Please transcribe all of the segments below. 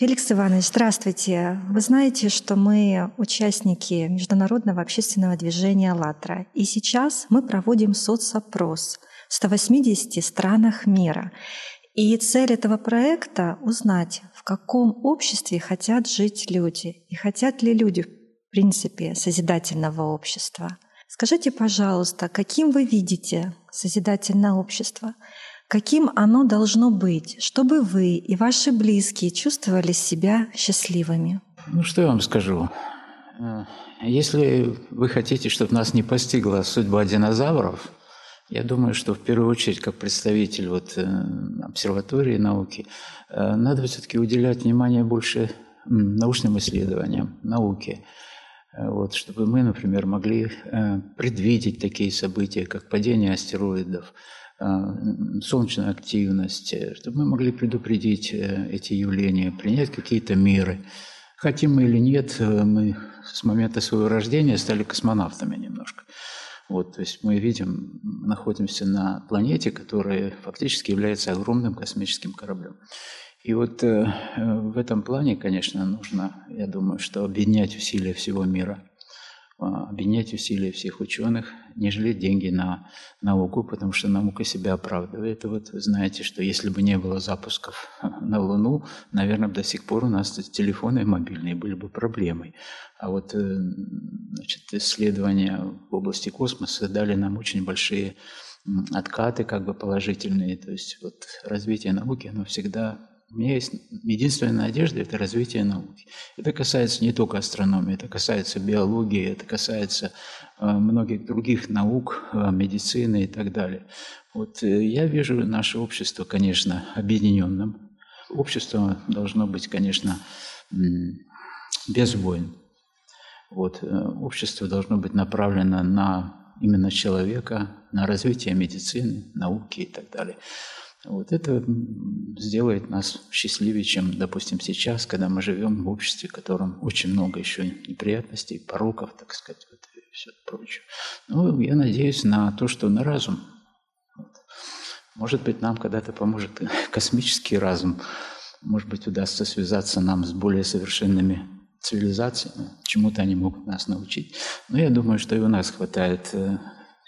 Феликс Иванович, здравствуйте. Вы знаете, что мы участники международного общественного движения «АЛЛАТРА». И сейчас мы проводим соцопрос в 180 странах мира. И цель этого проекта — узнать, в каком обществе хотят жить люди и хотят ли люди, в принципе, созидательного общества. Скажите, пожалуйста, каким вы видите созидательное общество? Каким оно должно быть, чтобы вы и ваши близкие чувствовали себя счастливыми? Ну, что я вам скажу? Э, если вы хотите, чтобы нас не постигла судьба динозавров, я думаю, что в первую очередь, как представитель вот, э, обсерватории науки, э, надо все-таки уделять внимание больше научным исследованиям, науке. Вот, чтобы мы, например, могли предвидеть такие события, как падение астероидов, солнечную активность, э, чтобы мы могли предупредить э, эти явления, принять какие-то меры. Хотим мы или нет, э, мы с момента своего рождения стали космонавтами немножко. Вот, то есть мы видим, находимся на планете, которая фактически является огромным космическим кораблем. И вот э, в этом плане, конечно, нужно, я думаю, что объединять усилия всего мира – объединять усилия всех ученых, не жалеть деньги на науку, потому что наука себя оправдывает. Вот вы знаете, что если бы не было запусков на Луну, наверное, до сих пор у нас телефоны мобильные были бы проблемой. А вот э, значит, исследования в области космоса дали нам очень большие откаты как бы положительные. То есть вот развитие науки, оно всегда у меня есть единственная надежда – это развитие науки. Это касается не только астрономии, это касается биологии, это касается э, многих других наук, э, медицины и так далее. Вот э, я вижу наше общество, конечно, объединенным. Общество должно быть, конечно, без войн. Вот, общество должно быть направлено на именно человека, на развитие медицины, науки и так далее. Вот это сделает нас счастливее, чем, допустим, сейчас, когда мы живем в обществе, в котором очень много еще неприятностей, пороков, так сказать, вот, и все прочее. Ну, я надеюсь на то, что на разум. Вот. Может быть, нам когда-то поможет космический разум. Может быть, удастся связаться нам с более совершенными цивилизациями. Чему-то они могут нас научить. Но я думаю, что и у нас хватает э,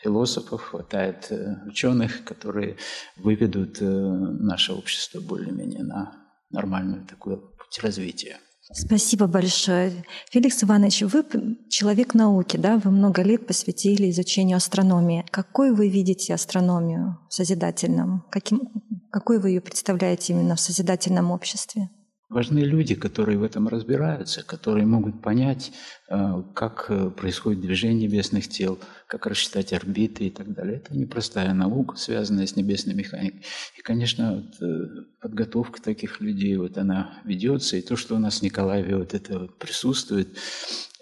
философов, хватает э, ученых, которые выведут э, наше общество более-менее на нормальную такую путь развития. Спасибо большое. Феликс Иванович, вы человек науки, да? Вы много лет посвятили изучению астрономии. Какой вы видите астрономию в созидательном? Каким, какой вы ее представляете именно в созидательном обществе? Важны люди, которые в этом разбираются, которые могут понять, э, как э, происходит движение небесных тел, как рассчитать орбиты и так далее. Это непростая наука, связанная с небесной механикой. И, конечно, вот, э, подготовка таких людей, вот она ведется, и то, что у нас в Николаеве вот это присутствует,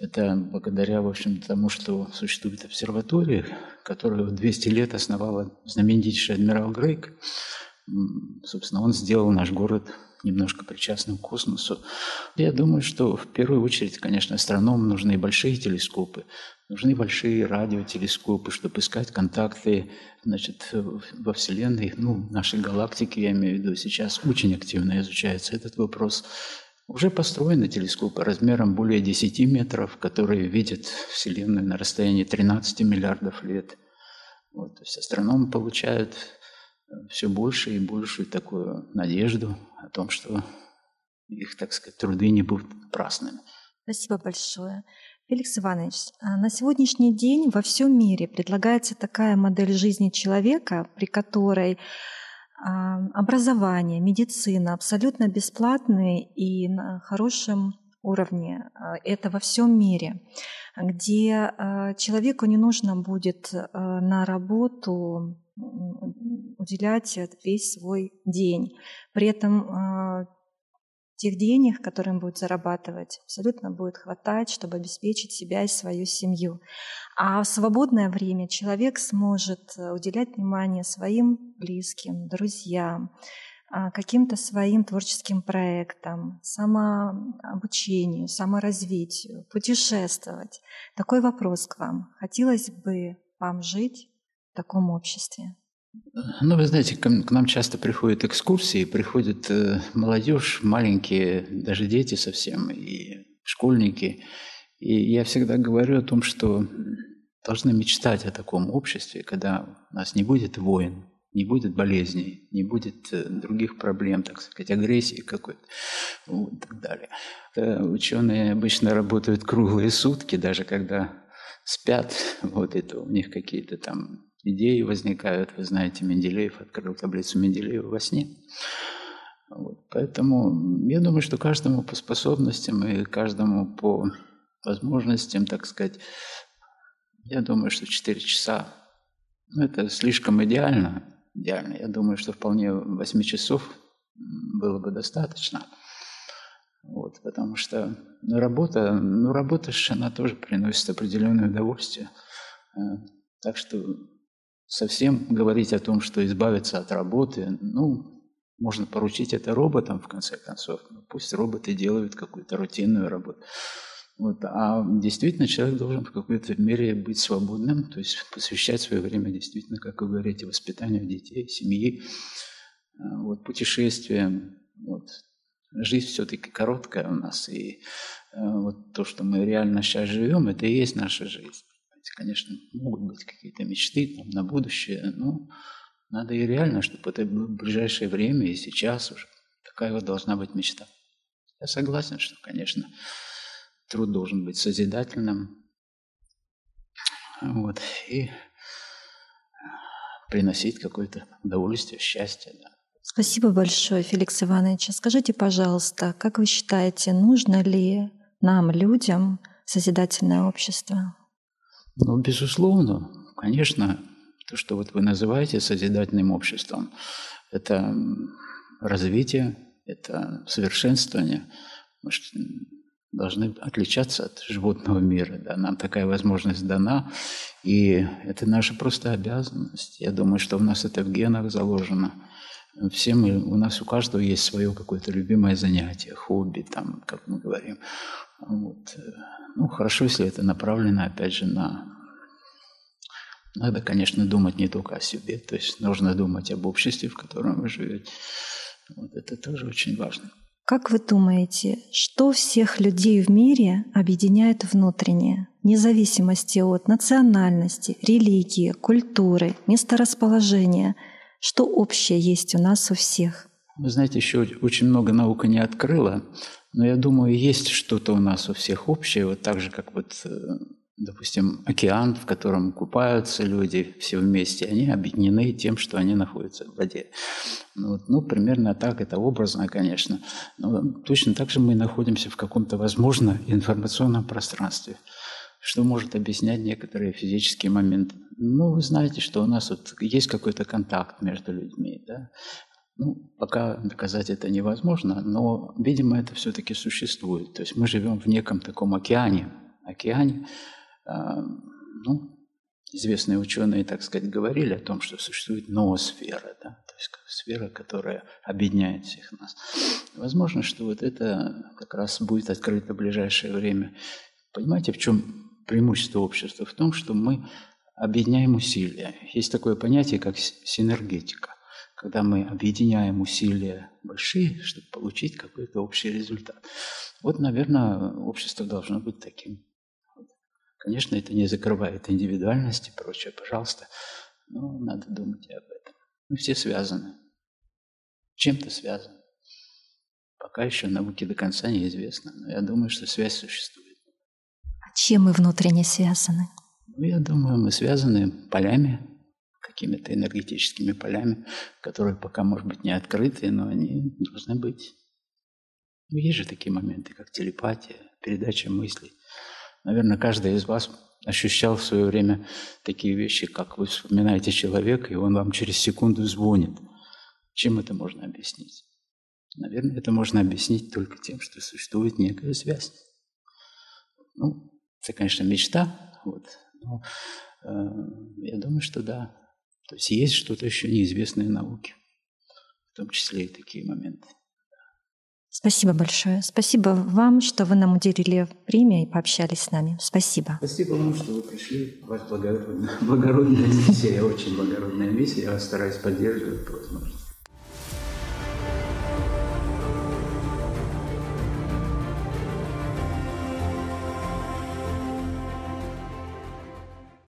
это благодаря, в общем, тому, что существует обсерватория, которую 200 лет основала знаменитейший адмирал Грейк. Собственно, он сделал наш город немножко причастным к космосу. Я думаю, что в первую очередь, конечно, астрономам нужны большие телескопы, нужны большие радиотелескопы, чтобы искать контакты значит, во Вселенной, ну, нашей галактики, я имею в виду, сейчас очень активно изучается этот вопрос. Уже построены телескопы размером более 10 метров, которые видят Вселенную на расстоянии 13 миллиардов лет. Вот, то есть астрономы получают все больше и большую такую надежду о том, что их, так сказать, труды не будут напрасными. Спасибо большое. Феликс Иванович, а на сегодняшний день во всем мире предлагается такая модель жизни человека, при которой а, образование, медицина абсолютно бесплатные и на хорошем уровне. А, это во всем мире, где человеку не нужно будет на работу уделять весь свой день. При этом а, тех денег, которые он будет зарабатывать, абсолютно будет хватать, чтобы обеспечить себя и свою семью. А в свободное время человек сможет уделять внимание своим близким, друзьям, а, каким-то своим творческим проектам, самообучению, саморазвитию, путешествовать. Такой вопрос к вам. Хотелось бы вам жить в таком обществе? Ну, вы знаете, к, нам часто приходят экскурсии, приходит э, молодежь, маленькие, даже дети совсем, и школьники. И я всегда говорю о том, что должны мечтать о таком обществе, когда у нас не будет войн, не будет болезней, не будет э, других проблем, так сказать, агрессии какой-то вот, и так далее. Это ученые обычно работают круглые сутки, даже когда спят, вот это у них какие-то там идеи возникают. Вы знаете, Менделеев открыл таблицу Менделеева во сне. Вот. Поэтому я думаю, что каждому по способностям и каждому по возможностям, так сказать, я думаю, что 4 часа ну, это слишком идеально. Идеально. Я думаю, что вполне 8 часов было бы достаточно. Вот, потому что ну, работа, ну, работа, она тоже приносит определенное удовольствие. Э, так что совсем говорить о том, что избавиться от работы, ну, можно поручить это роботам, в конце концов. Ну, пусть роботы делают какую-то рутинную работу. Вот. А действительно человек должен в какой-то мере быть свободным, то есть посвящать свое время действительно, как вы говорите, воспитанию детей, семьи, э, вот, путешествиям. Вот. Жизнь все-таки короткая у нас, и э, вот то, что мы реально сейчас живем, это и есть наша жизнь. Конечно, могут быть какие-то мечты там, на будущее, но надо и реально, чтобы это в ближайшее время и сейчас уже. Такая вот должна быть мечта. Я согласен, что, конечно, труд должен быть созидательным. Вот, и приносить какое-то удовольствие, счастье. Да. Спасибо большое, Феликс Иванович. Скажите, пожалуйста, как вы считаете, нужно ли нам, людям, созидательное общество? Ну, безусловно, конечно, то, что вот вы называете созидательным обществом, это развитие, это совершенствование. Мы должны отличаться от животного мира. Да? Нам такая возможность дана, и это наша просто обязанность. Я думаю, что у нас это в генах заложено. Все мы, у нас у каждого есть свое какое-то любимое занятие, хобби, там, как мы говорим. Вот. Ну, хорошо, если это направлено, опять же, на... Надо, конечно, думать не только о себе, то есть нужно думать об обществе, в котором вы живете. Вот это тоже очень важно. Как вы думаете, что всех людей в мире объединяет внутренне, вне зависимости от национальности, религии, культуры, месторасположения? Что общее есть у нас у всех? Вы знаете, еще очень много наука не открыла, но я думаю, есть что-то у нас у всех общее, вот так же, как вот, э, допустим, океан, в котором купаются люди все вместе, они объединены тем, что они находятся в воде. Ну, вот, ну примерно так, это образно, конечно. Но точно так же мы находимся в каком-то, возможно, информационном пространстве что может объяснять некоторые физические моменты. Ну, вы знаете, что у нас вот есть какой-то контакт между людьми, да? Ну, пока доказать это невозможно, но, видимо, это все-таки существует. То есть мы живем в неком таком океане. Океане, ну, известные ученые, так сказать, говорили о том, что существует ноосфера, да? то есть сфера, которая объединяет всех нас. Возможно, что вот это как раз будет открыто в ближайшее время. Понимаете, в чем преимущество общества? В том, что мы объединяем усилия. Есть такое понятие, как синергетика когда мы объединяем усилия большие, чтобы получить какой-то общий результат. Вот, наверное, общество должно быть таким. Конечно, это не закрывает индивидуальность и прочее, пожалуйста, но надо думать и об этом. Мы все связаны, чем-то связаны. Пока еще науке до конца неизвестно, но я думаю, что связь существует. А чем мы внутренне связаны? Ну, я думаю, мы связаны полями, какими-то энергетическими полями, которые пока, может быть, не открыты, но они должны быть. Ну, есть же такие моменты, как телепатия, передача мыслей. Наверное, каждый из вас ощущал в свое время такие вещи, как вы вспоминаете человека, и он вам через секунду звонит. Чем это можно объяснить? Наверное, это можно объяснить только тем, что существует некая связь. Ну, это, конечно, мечта, вот, но э, я думаю, что да, то есть есть что-то еще неизвестное науке, в том числе и такие моменты. Спасибо большое. Спасибо вам, что вы нам уделили время и пообщались с нами. Спасибо. Спасибо вам, что вы пришли. Вас благородная, благородная миссия, очень благородная миссия. Я вас стараюсь поддерживать по возможности.